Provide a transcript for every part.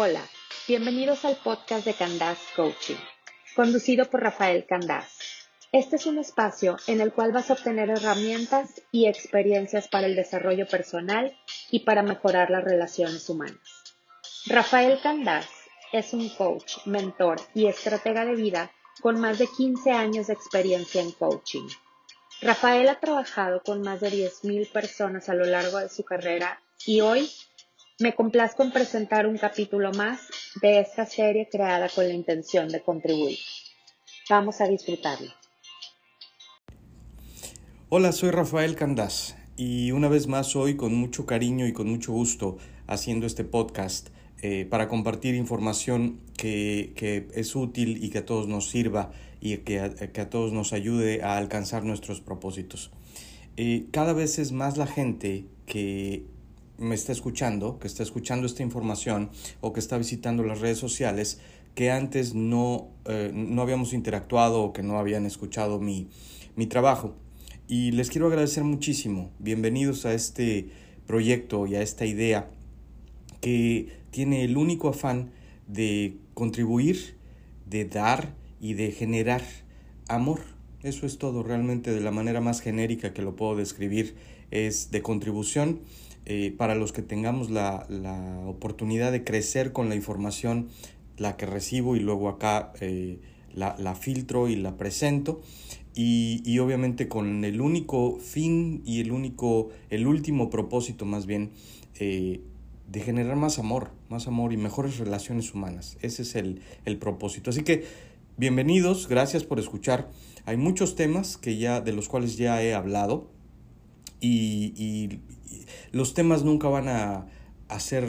Hola, bienvenidos al podcast de Candás Coaching, conducido por Rafael Candás. Este es un espacio en el cual vas a obtener herramientas y experiencias para el desarrollo personal y para mejorar las relaciones humanas. Rafael Candás es un coach, mentor y estratega de vida con más de 15 años de experiencia en coaching. Rafael ha trabajado con más de 10.000 personas a lo largo de su carrera y hoy me complazco en presentar un capítulo más de esta serie creada con la intención de contribuir. Vamos a disfrutarlo. Hola, soy Rafael Candás y una vez más hoy con mucho cariño y con mucho gusto haciendo este podcast eh, para compartir información que, es útil y que a todos nos sirva y que a, que a todos nos ayude a alcanzar nuestros propósitos. Eh, cada vez es más la gente que me está escuchando, que está escuchando esta información o que está visitando las redes sociales que antes no, eh, no habíamos interactuado o que no habían escuchado mi, mi trabajo. Y les quiero agradecer muchísimo. Bienvenidos a este proyecto y a esta idea que tiene el único afán de contribuir, de dar y de generar amor. Eso es todo, realmente de la manera más genérica que lo puedo describir es de contribución eh, para los que tengamos la, la, oportunidad de crecer con la información, la que recibo y luego acá eh, la, la, filtro y la presento. Y, y, obviamente con el único fin y el único, el último propósito más bien, eh, de generar más amor, más amor y mejores relaciones humanas. Ese es el, el propósito. Así que bienvenidos, gracias por escuchar. Hay muchos temas que ya, de los cuales ya he hablado y, y, los temas nunca van a, ser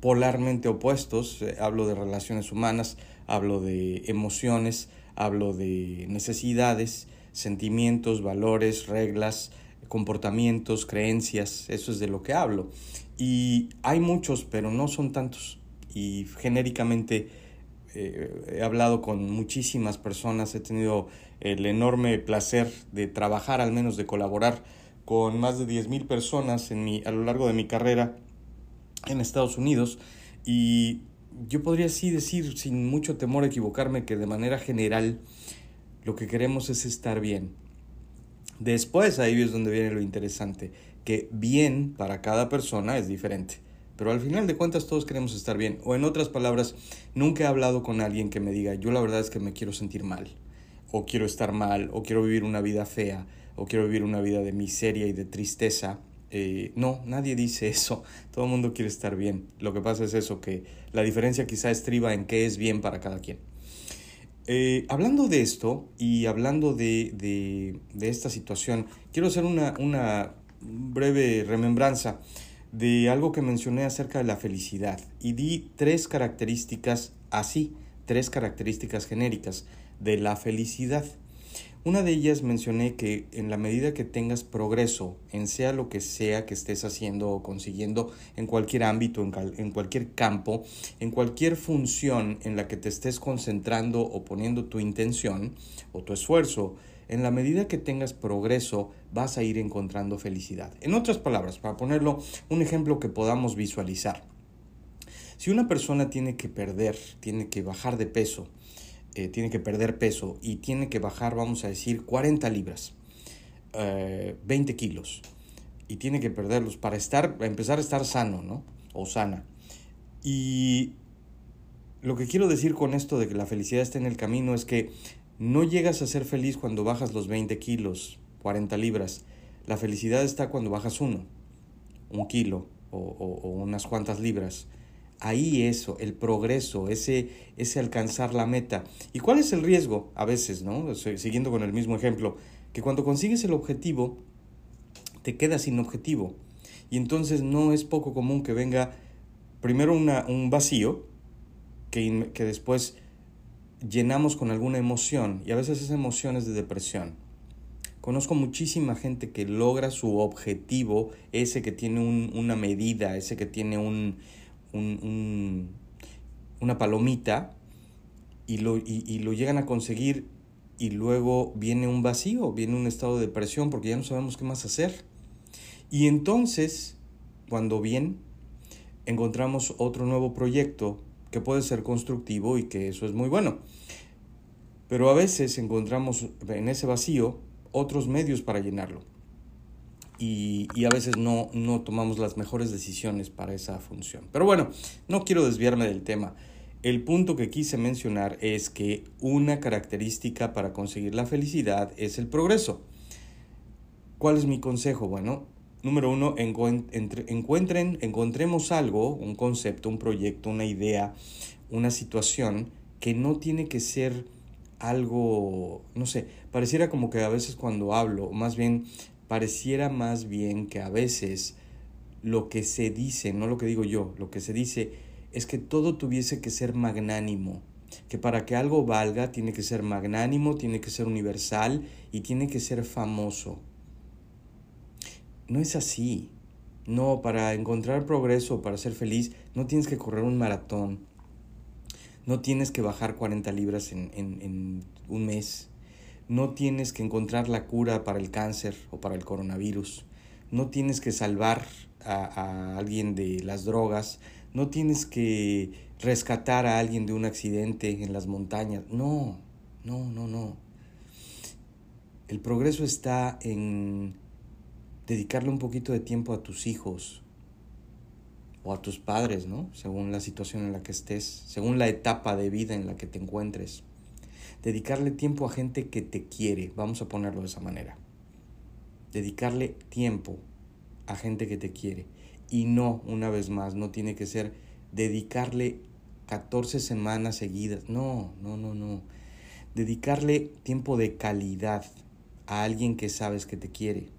polarmente opuestos. Hablo de relaciones humanas, hablo de emociones, hablo de necesidades, sentimientos, valores, reglas, comportamientos, creencias, eso es de lo que hablo. Y hay muchos, pero no son tantos. Y genéricamente eh, he hablado con muchísimas personas, he tenido el enorme placer de trabajar, al menos de colaborar con más de 10.000 personas en mi, a lo largo de mi carrera en Estados Unidos y yo podría así decir sin mucho temor a equivocarme que de manera general lo que queremos es estar bien. Después ahí es donde viene lo interesante, que bien para cada persona es diferente. Pero al final de cuentas todos queremos estar bien. O en otras palabras, nunca he hablado con alguien que me diga, yo la verdad es que me quiero sentir mal. O quiero estar mal. O quiero vivir una vida fea o quiero vivir una vida de miseria y de tristeza. Eh, no, nadie dice eso. Todo el mundo quiere estar bien. Lo que pasa es eso, que la diferencia quizá estriba en qué es bien para cada quien. Eh, hablando de esto y hablando de, de, de esta situación, quiero hacer una, una breve remembranza de algo que mencioné acerca de la felicidad y di tres características así, tres características genéricas de la felicidad. Una de ellas mencioné que en la medida que tengas progreso en sea lo que sea que estés haciendo o consiguiendo en cualquier ámbito, en, en, cualquier campo, en cualquier función en la que te estés concentrando o poniendo tu intención o tu esfuerzo, en la medida que tengas progreso vas a ir encontrando felicidad. En otras palabras, para ponerlo un ejemplo que podamos visualizar, si una persona tiene que perder, tiene que bajar de peso, eh, tiene que perder peso y tiene que bajar, vamos a decir, 40 libras, eh, 20 kilos, y tiene que perderlos para estar, empezar a estar sano, ¿no? O sana. Y lo que quiero decir con esto de que la felicidad está en el camino es que no llegas a ser feliz cuando bajas los 20 kilos, 40 libras. La felicidad está cuando bajas uno, un kilo o, unas cuantas libras ahí eso, el progreso, ese, ese alcanzar la meta. ¿Y cuál es el riesgo? A veces, ¿no? Siguiendo con el mismo ejemplo, que cuando consigues el objetivo, te quedas sin objetivo. Y entonces no es poco común que venga primero una, un vacío, que, que después llenamos con alguna emoción, y a veces esa emoción es de depresión. Conozco muchísima gente que logra su objetivo, ese que tiene un, una medida, ese que tiene un, un, un, una palomita y lo, y lo llegan a conseguir y luego viene un vacío, viene un estado de depresión porque ya no sabemos qué más hacer. Y entonces, cuando bien encontramos otro nuevo proyecto que puede ser constructivo y que eso es muy bueno. Pero a veces encontramos en ese vacío otros medios para llenarlo. Y, a veces no, no tomamos las mejores decisiones para esa función. Pero bueno, no quiero desviarme del tema. El punto que quise mencionar es que una característica para conseguir la felicidad es el progreso. ¿Cuál es mi consejo? Bueno, número uno, encuentren, encontremos algo, un concepto, un proyecto, una idea, una situación que no tiene que ser algo, no sé, pareciera como que a veces cuando hablo, más bien, pareciera más bien que a veces lo que se dice, no lo que digo yo, lo que se dice es que todo tuviese que ser magnánimo, que para que algo valga tiene que ser magnánimo, tiene que ser universal y tiene que ser famoso. No es así. No, para encontrar progreso, para ser feliz, no tienes que correr un maratón. No tienes que bajar 40 libras en, un mes. No tienes que encontrar la cura para el cáncer o para el coronavirus. No tienes que salvar a, a alguien de las drogas. No tienes que rescatar a alguien de un accidente en las montañas. No, no, no, no. El progreso está en dedicarle un poquito de tiempo a tus hijos o a tus padres, ¿no? Según la situación en la que estés, según la etapa de vida en la que te encuentres. Dedicarle tiempo a gente que te quiere, vamos a ponerlo de esa manera. Dedicarle tiempo a gente que te quiere. Y no, una vez más, no tiene que ser dedicarle 14 semanas seguidas. No, no, no, no. Dedicarle tiempo de calidad a alguien que sabes que te quiere.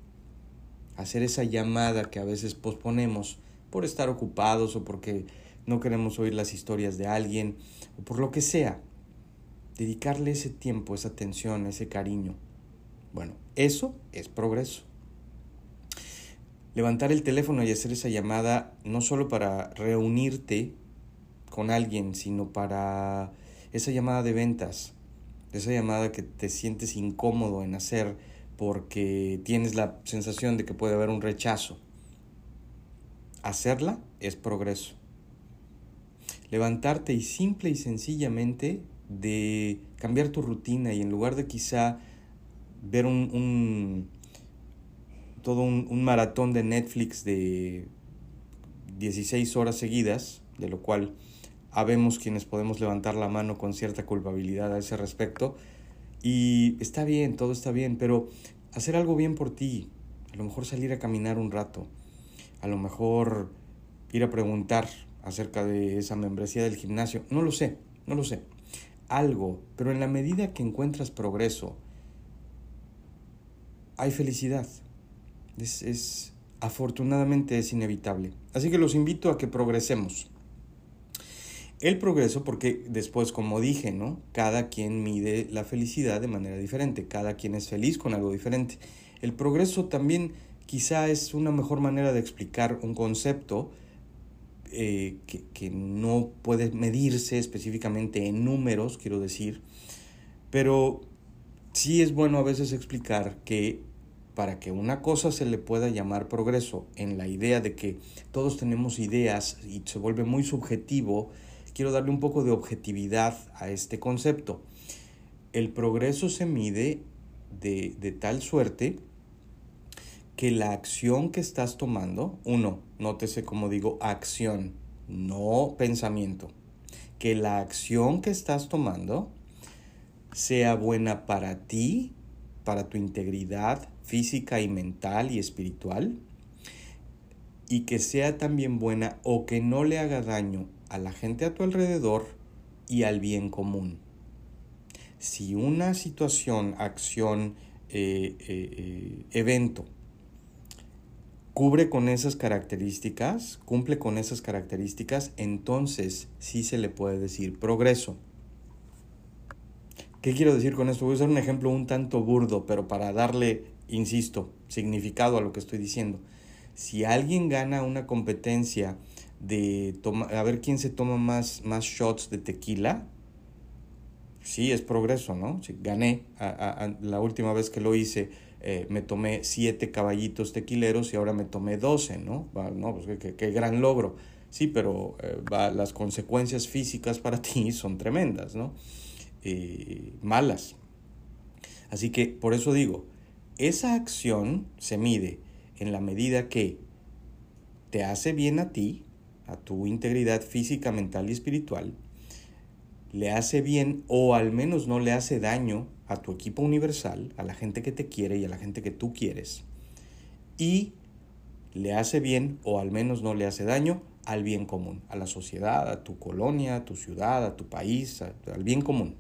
Hacer esa llamada que a veces posponemos por estar ocupados o porque no queremos oír las historias de alguien o por lo que sea. Dedicarle ese tiempo, esa atención, ese cariño. Bueno, eso es progreso levantar el teléfono y hacer esa llamada no solo para reunirte con alguien, sino para esa llamada de ventas, esa llamada que te sientes incómodo en hacer porque tienes la sensación de que puede haber un rechazo. Hacerla es progreso. Levantarte y simple y sencillamente de cambiar tu rutina y en lugar de quizá ver un, un todo un, maratón de Netflix de 16 horas seguidas, de lo cual habemos quienes podemos levantar la mano con cierta culpabilidad a ese respecto. Y está bien, todo está bien, pero hacer algo bien por ti, a lo mejor salir a caminar un rato, a lo mejor ir a preguntar acerca de esa membresía del gimnasio, no lo sé, no lo sé. Algo, pero en la medida que encuentras progreso, hay felicidad. Es, afortunadamente es inevitable. Así que los invito a que progresemos. El progreso, porque después, como dije, ¿no? Cada quien mide la felicidad de manera diferente, cada quien es feliz con algo diferente. El progreso también quizá es una mejor manera de explicar un concepto eh, que, que no puede medirse específicamente en números, quiero decir, pero sí es bueno a veces explicar que para que una cosa se le pueda llamar progreso en la idea de que todos tenemos ideas y se vuelve muy subjetivo, quiero darle un poco de objetividad a este concepto. El progreso se mide de, de tal suerte que la acción que estás tomando, uno, nótese como digo acción, no pensamiento, que la acción que estás tomando sea buena para ti, para tu integridad, física y mental y espiritual, y que sea también buena o que no le haga daño a la gente a tu alrededor y al bien común. Si una situación, acción, eh, eh, eh, evento cubre con esas características, cumple con esas características, entonces sí se le puede decir progreso. ¿Qué quiero decir con esto? Voy a usar un ejemplo un tanto burdo, pero para darle insisto, significado a lo que estoy diciendo. Si alguien gana una competencia de a ver quién se toma más, más shots de tequila, sí es progreso, ¿no? Si gané, la última vez que lo hice eh, me tomé siete caballitos tequileros y ahora me tomé doce, ¿no? no pues qué, gran logro. Sí, pero eh, las consecuencias físicas para ti son tremendas, ¿no? Eh, malas. Así que por eso digo, esa acción se mide en la medida que te hace bien a ti, a tu integridad física, mental y espiritual, le hace bien o al menos no le hace daño a tu equipo universal, a la gente que te quiere y a la gente que tú quieres, y le hace bien o al menos no le hace daño al bien común, a la sociedad, a tu colonia, a tu ciudad, a tu país, al bien común.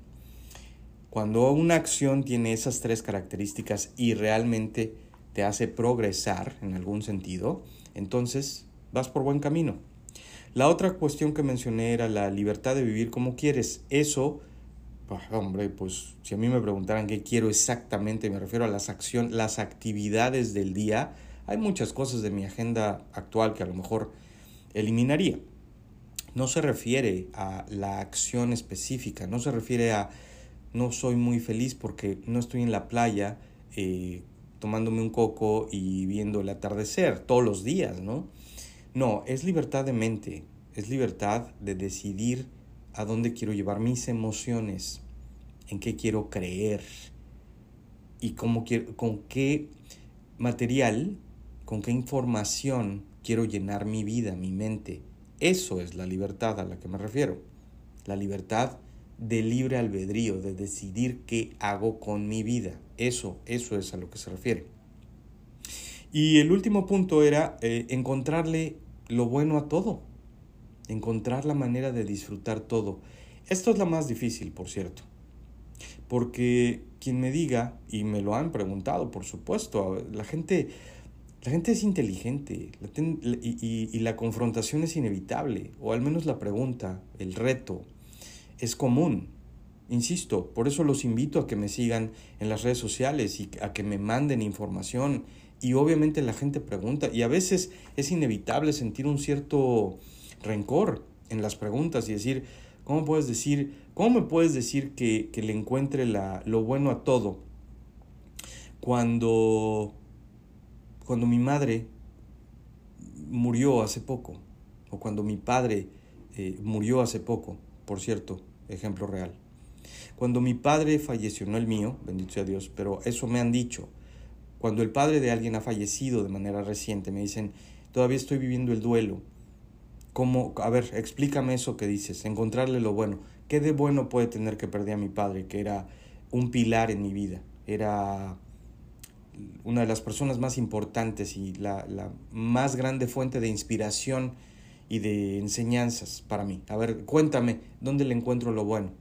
Cuando una acción tiene esas tres características y realmente te hace progresar en algún sentido, entonces vas por buen camino. La otra cuestión que mencioné era la libertad de vivir como quieres. Eso, pues, hombre, pues si a mí me preguntaran qué quiero exactamente, me refiero a las acciones, las actividades del día. Hay muchas cosas de mi agenda actual que a lo mejor eliminaría. No se refiere a la acción específica, no se refiere a no soy muy feliz porque no estoy en la playa eh, tomándome un coco y viendo el atardecer todos los días, ¿no? No, es libertad de mente, es libertad de decidir a dónde quiero llevar mis emociones, en qué quiero creer y cómo quiero, con qué material, con qué información quiero llenar mi vida, mi mente. Eso es la libertad a la que me refiero. La libertad de libre albedrío, de decidir qué hago con mi vida. Eso, eso es a lo que se refiere. Y el último punto era eh, encontrarle lo bueno a todo, encontrar la manera de disfrutar todo. Esto es lo más difícil, por cierto, porque quien me diga, y me lo han preguntado, por supuesto, la gente, la gente es inteligente y, y la confrontación es inevitable, o al menos la pregunta, el reto, es común. Insisto, por eso los invito a que me sigan en las redes sociales y a que me manden información. Y obviamente la gente pregunta y a veces es inevitable sentir un cierto rencor en las preguntas y decir, ¿cómo puedes decir, cómo me puedes decir que, que le encuentre la, lo bueno a todo? Cuando, cuando mi madre murió hace poco, o cuando mi padre eh, murió hace poco, por cierto, ejemplo real. Cuando mi padre falleció, no el mío, bendito sea Dios, pero eso me han dicho. Cuando el padre de alguien ha fallecido de manera reciente, me dicen, todavía estoy viviendo el duelo. ¿Cómo? A ver, explícame eso que dices, encontrarle lo bueno. ¿Qué de bueno puede tener que perder a mi padre, que era un pilar en mi vida? Era una de las personas más importantes y la, la más grande fuente de inspiración y de enseñanzas para mí. A ver, cuéntame, ¿dónde le encuentro lo bueno?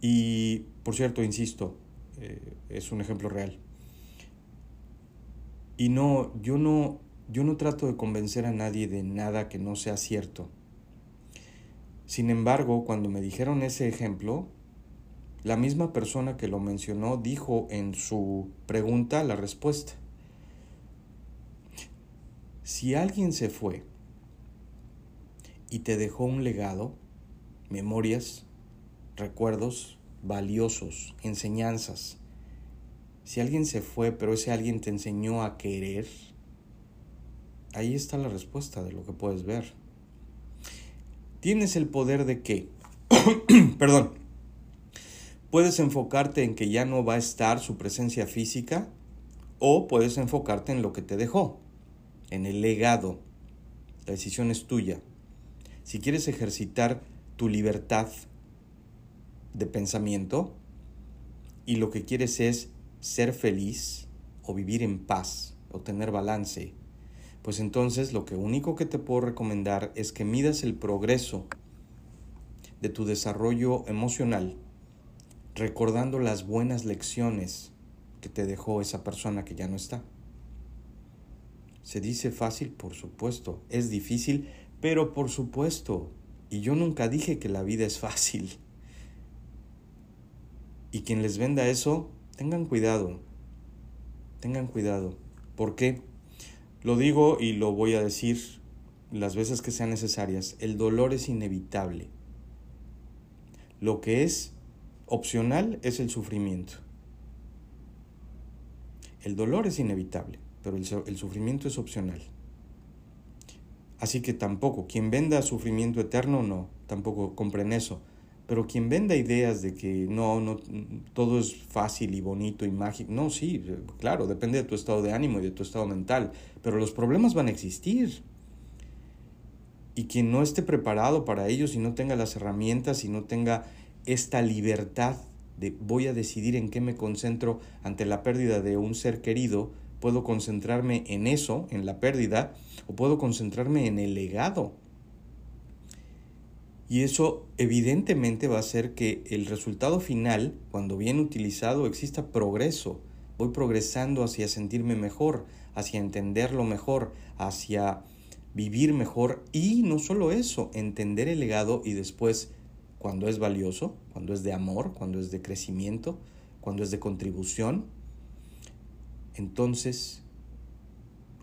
Y, por cierto, insisto, eh, es un ejemplo real. Y no, yo no, yo no trato de convencer a nadie de nada que no sea cierto. Sin embargo, cuando me dijeron ese ejemplo, la misma persona que lo mencionó dijo en su pregunta la respuesta. Si alguien se fue y te dejó un legado, memorias, recuerdos valiosos, enseñanzas. Si alguien se fue, pero ese alguien te enseñó a querer, ahí está la respuesta de lo que puedes ver. Tienes el poder de qué? Perdón. Puedes enfocarte en que ya no va a estar su presencia física o puedes enfocarte en lo que te dejó, en el legado. La decisión es tuya si quieres ejercitar tu libertad de pensamiento y lo que quieres es ser feliz o vivir en paz o tener balance, pues entonces lo que único que te puedo recomendar es que midas el progreso de tu desarrollo emocional recordando las buenas lecciones que te dejó esa persona que ya no está. Se dice fácil, por supuesto, es difícil, pero por supuesto, y yo nunca dije que la vida es fácil. Y quien les venda eso, tengan cuidado, tengan cuidado. ¿Por qué? Lo digo y lo voy a decir las veces que sean necesarias. El dolor es inevitable. Lo que es opcional es el sufrimiento. El dolor es inevitable, pero el, el sufrimiento es opcional. Así que tampoco, quien venda sufrimiento eterno, no, tampoco compren eso. Pero quien venda ideas de que no, no, todo es fácil y bonito y mágico, no, sí, claro, depende de tu estado de ánimo y de tu estado mental, pero los problemas van a existir. Y quien no esté preparado para ellos y no tenga las herramientas y no tenga esta libertad de voy a decidir en qué me concentro ante la pérdida de un ser querido, puedo concentrarme en eso, en la pérdida, o puedo concentrarme en el legado. Y eso evidentemente va a hacer que el resultado final, cuando bien utilizado, exista progreso. Voy progresando hacia sentirme mejor, hacia entenderlo mejor, hacia vivir mejor y no solo eso, entender el legado y después, cuando es valioso, cuando es de amor, cuando es de crecimiento, cuando es de contribución, entonces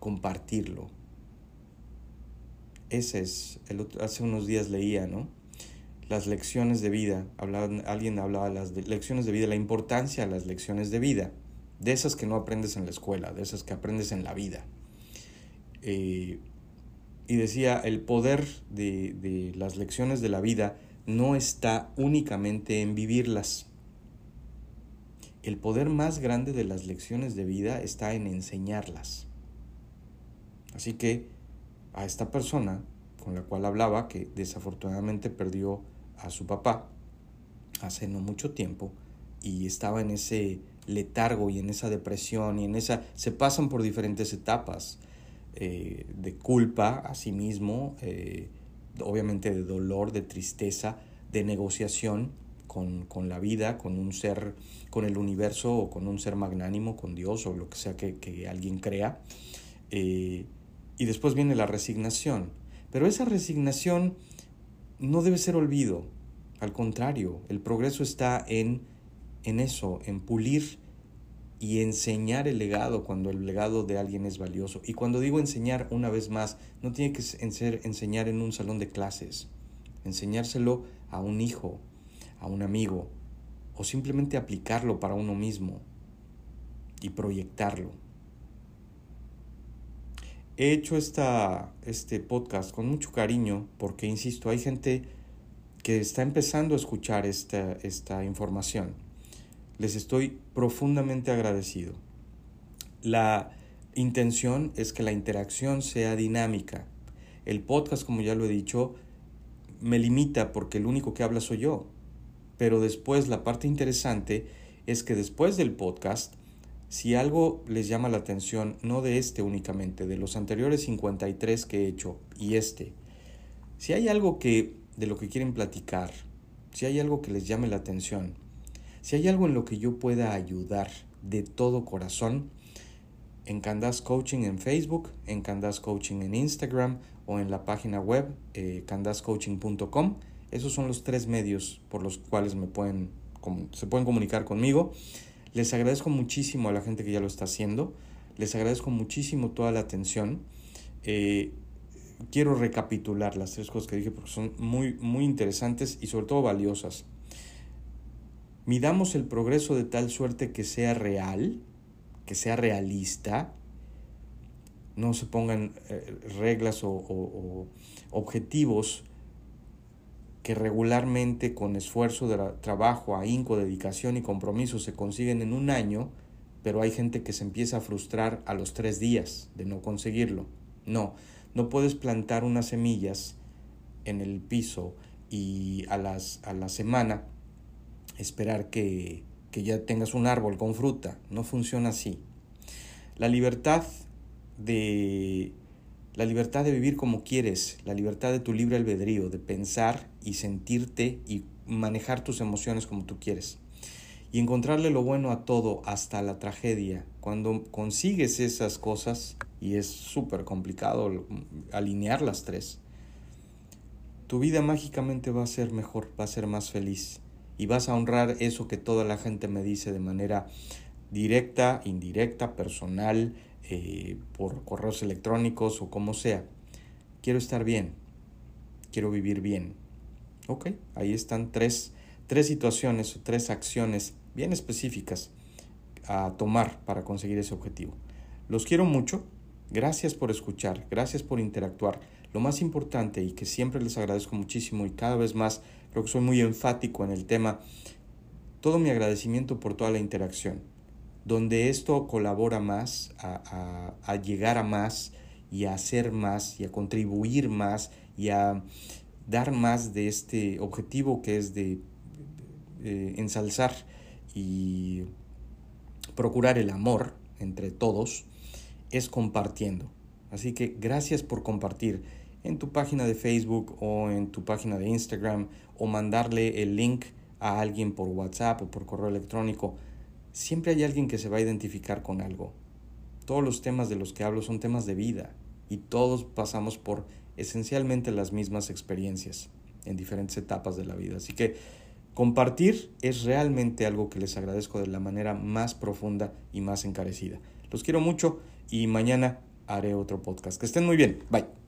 compartirlo. Ese es, el hace unos días leía, ¿no? Las lecciones de vida, alguien hablaba de las lecciones de vida, la importancia de las lecciones de vida, de esas que no aprendes en la escuela, de esas que aprendes en la vida. Eh, y decía, el poder de, de las lecciones de la vida no está únicamente en vivirlas, el poder más grande de las lecciones de vida está en enseñarlas. Así que a esta persona con la cual hablaba, que desafortunadamente perdió a su papá hace no mucho tiempo y estaba en ese letargo y en esa depresión y en esa... se pasan por diferentes etapas eh, de culpa a sí mismo, eh, obviamente de dolor, de tristeza, de negociación con, la vida, con un ser, con el universo o con un ser magnánimo, con Dios o lo que sea que, alguien crea. Eh, y después viene la resignación. Pero esa resignación no debe ser olvido. Al contrario, el progreso está en, en eso, en pulir y enseñar el legado cuando el legado de alguien es valioso. Y cuando digo enseñar una vez más, no tiene que ser enseñar en un salón de clases, enseñárselo a un hijo, a un amigo o simplemente aplicarlo para uno mismo y proyectarlo. He hecho esta, este podcast con mucho cariño porque, insisto, hay gente que está empezando a escuchar esta, esta información. Les estoy profundamente agradecido. La intención es que la interacción sea dinámica. El podcast, como ya lo he dicho, me limita porque el único que habla soy yo. Pero después la parte interesante es que después del podcast, si algo les llama la atención, no de este únicamente, de los anteriores 53 que he hecho y este, si hay algo que de lo que quieren platicar, si hay algo que les llame la atención, si hay algo en lo que yo pueda ayudar de todo corazón, en Candas Coaching en Facebook, en Candas Coaching en Instagram o en la página web eh, candascoaching.com, esos son los tres medios por los cuales me pueden, se pueden comunicar conmigo. Les agradezco muchísimo a la gente que ya lo está haciendo. Les agradezco muchísimo toda la atención. Eh, quiero recapitular las tres cosas que dije porque son muy, muy interesantes y sobre todo valiosas. Midamos el progreso de tal suerte que sea real, que sea realista. No se pongan eh, reglas o objetivos que regularmente con esfuerzo de trabajo, ahínco, dedicación y compromiso se consiguen en un año, pero hay gente que se empieza a frustrar a los tres días de no conseguirlo. No, no puedes plantar unas semillas en el piso y a, las, a la semana esperar que, que ya tengas un árbol con fruta. No funciona así. La libertad de la libertad de vivir como quieres, la libertad de tu libre albedrío, de pensar y sentirte y manejar tus emociones como tú quieres. Y encontrarle lo bueno a todo, hasta la tragedia. Cuando consigues esas cosas, y es súper complicado alinear las tres, tu vida mágicamente va a ser mejor, va a ser más feliz. Y vas a honrar eso que toda la gente me dice de manera directa, indirecta, personal, eh, por correos electrónicos o como sea. Quiero estar bien, quiero vivir bien. Ok, ahí están tres, tres situaciones o tres acciones bien específicas a tomar para conseguir ese objetivo. Los quiero mucho, Gracias por escuchar, gracias por interactuar. Lo más importante y que siempre les agradezco muchísimo y cada vez más, creo que soy muy enfático en el tema, todo mi agradecimiento por toda la interacción, donde esto colabora más a, llegar a más y a hacer más y a contribuir más y a dar más de este objetivo que es de eh, ensalzar y procurar el amor entre todos, es compartiendo. Así que gracias por compartir en tu página de Facebook o en tu página de Instagram o mandarle el link a alguien por WhatsApp o por correo electrónico. Siempre hay alguien que se va a identificar con algo. Todos los temas de los que hablo son temas de vida y todos pasamos por esencialmente las mismas experiencias en diferentes etapas de la vida. Así que compartir es realmente algo que les agradezco de la manera más profunda y más encarecida. Los quiero mucho y mañana haré otro podcast. Que estén muy bien. Bye.